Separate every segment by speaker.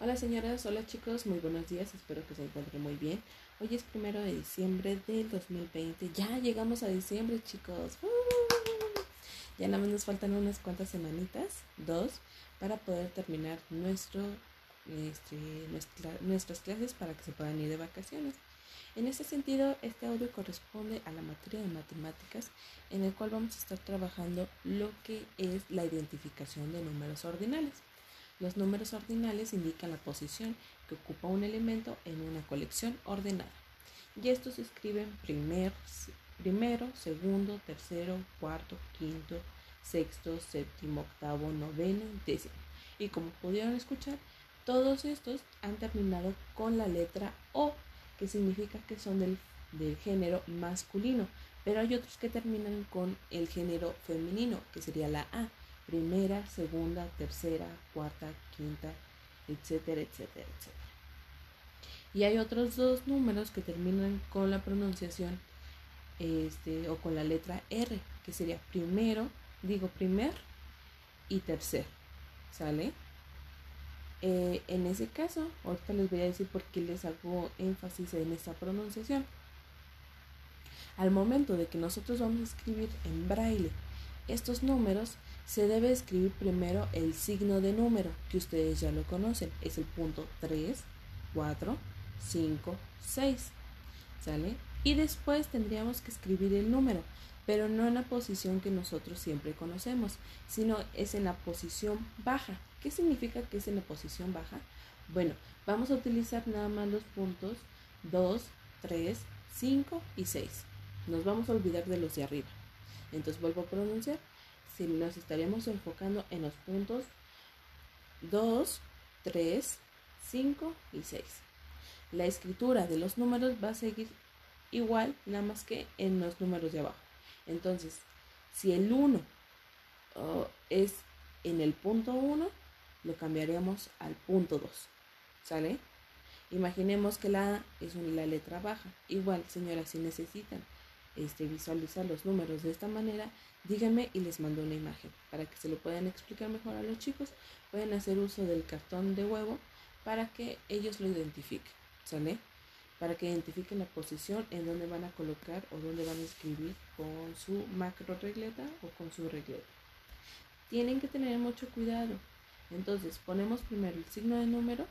Speaker 1: Hola señoras, hola chicos, muy buenos días, espero que se encuentren muy bien. Hoy es primero de diciembre del 2020, ya llegamos a diciembre chicos. Ya nada más nos faltan unas cuantas semanitas, dos, para poder terminar nuestro, este, nuestras clases para que se puedan ir de vacaciones. En ese sentido, este audio corresponde a la materia de matemáticas en el cual vamos a estar trabajando lo que es la identificación de números ordinales. Los números ordinales indican la posición que ocupa un elemento en una colección ordenada. Y estos se escriben primer, primero, segundo, tercero, cuarto, quinto, sexto, séptimo, octavo, noveno, décimo. Y como pudieron escuchar, todos estos han terminado con la letra O, que significa que son del género masculino. Pero hay otros que terminan con el género femenino, que sería la A primera, segunda, tercera, cuarta, quinta, etcétera, etcétera, etcétera. Y hay otros dos números que terminan con la pronunciación este, o con la letra R, que sería primero, digo primer y tercer. ¿Sale? Eh, en ese caso, ahorita les voy a decir por qué les hago énfasis en esta pronunciación. Al momento de que nosotros vamos a escribir en braille estos números, se debe escribir primero el signo de número, que ustedes ya lo conocen. Es el punto 3, 4, 5, 6. ¿Sale? Y después tendríamos que escribir el número, pero no en la posición que nosotros siempre conocemos, sino es en la posición baja. ¿Qué significa que es en la posición baja? Bueno, vamos a utilizar nada más los puntos 2, 3, 5 y 6. Nos vamos a olvidar de los de arriba. Entonces vuelvo a pronunciar si nos estaríamos enfocando en los puntos 2, 3, 5 y 6. La escritura de los números va a seguir igual, nada más que en los números de abajo. Entonces, si el 1 es en el punto 1, lo cambiaríamos al punto 2. ¿Sale? Imaginemos que la A es la letra baja. Igual, señoras, si necesitan este, visualizar los números de esta manera, díganme y les mando una imagen para que se lo puedan explicar mejor a los chicos. Pueden hacer uso del cartón de huevo para que ellos lo identifiquen, ¿sale? Para que identifiquen la posición en donde van a colocar o donde van a escribir con su macro regleta o con su regleta. Tienen que tener mucho cuidado. Entonces ponemos primero el signo de número.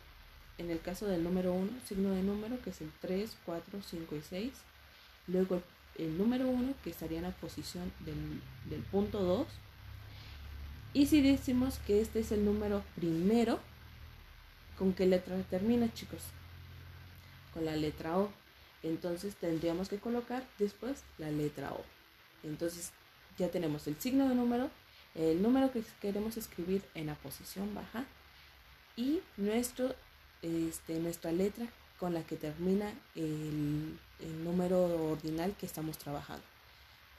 Speaker 1: En el caso del número 1, signo de número que es el 3, 4, 5 y 6. Luego el el número 1, que estaría en la posición del, punto 2. Y si decimos que este es el número primero, ¿con qué letra termina, chicos? Con la letra O. Entonces tendríamos que colocar después la letra O. Entonces ya tenemos el signo de número, el número que queremos escribir en la posición baja y nuestro, este, nuestra letra con la que termina el, número ordinal que estamos trabajando.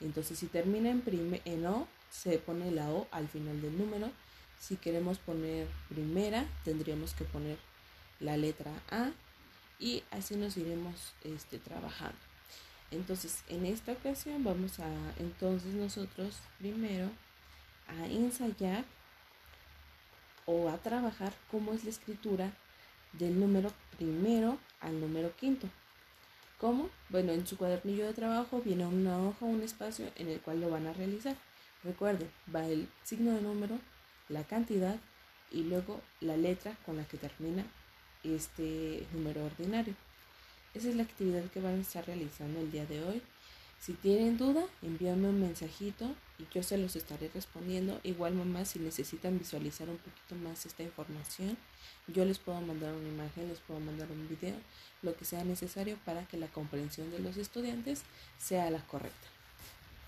Speaker 1: Entonces, si termina en, en O, se pone la O al final del número. Si queremos poner primera, tendríamos que poner la letra A y así nos iremos este, trabajando. Entonces, en esta ocasión vamos a, entonces nosotros primero a ensayar o a trabajar cómo es la escritura del número primero al número quinto. ¿Cómo? Bueno, en su cuadernillo de trabajo viene una hoja, un espacio en el cual lo van a realizar. Recuerden, va el signo de número, la cantidad y luego la letra con la que termina este número ordinario. Esa es la actividad que van a estar realizando el día de hoy. Si tienen duda, envíenme un mensajito y yo se los estaré respondiendo. Igual mamá, si necesitan visualizar un poquito más esta información, yo les puedo mandar una imagen, les puedo mandar un video, lo que sea necesario para que la comprensión de los estudiantes sea la correcta.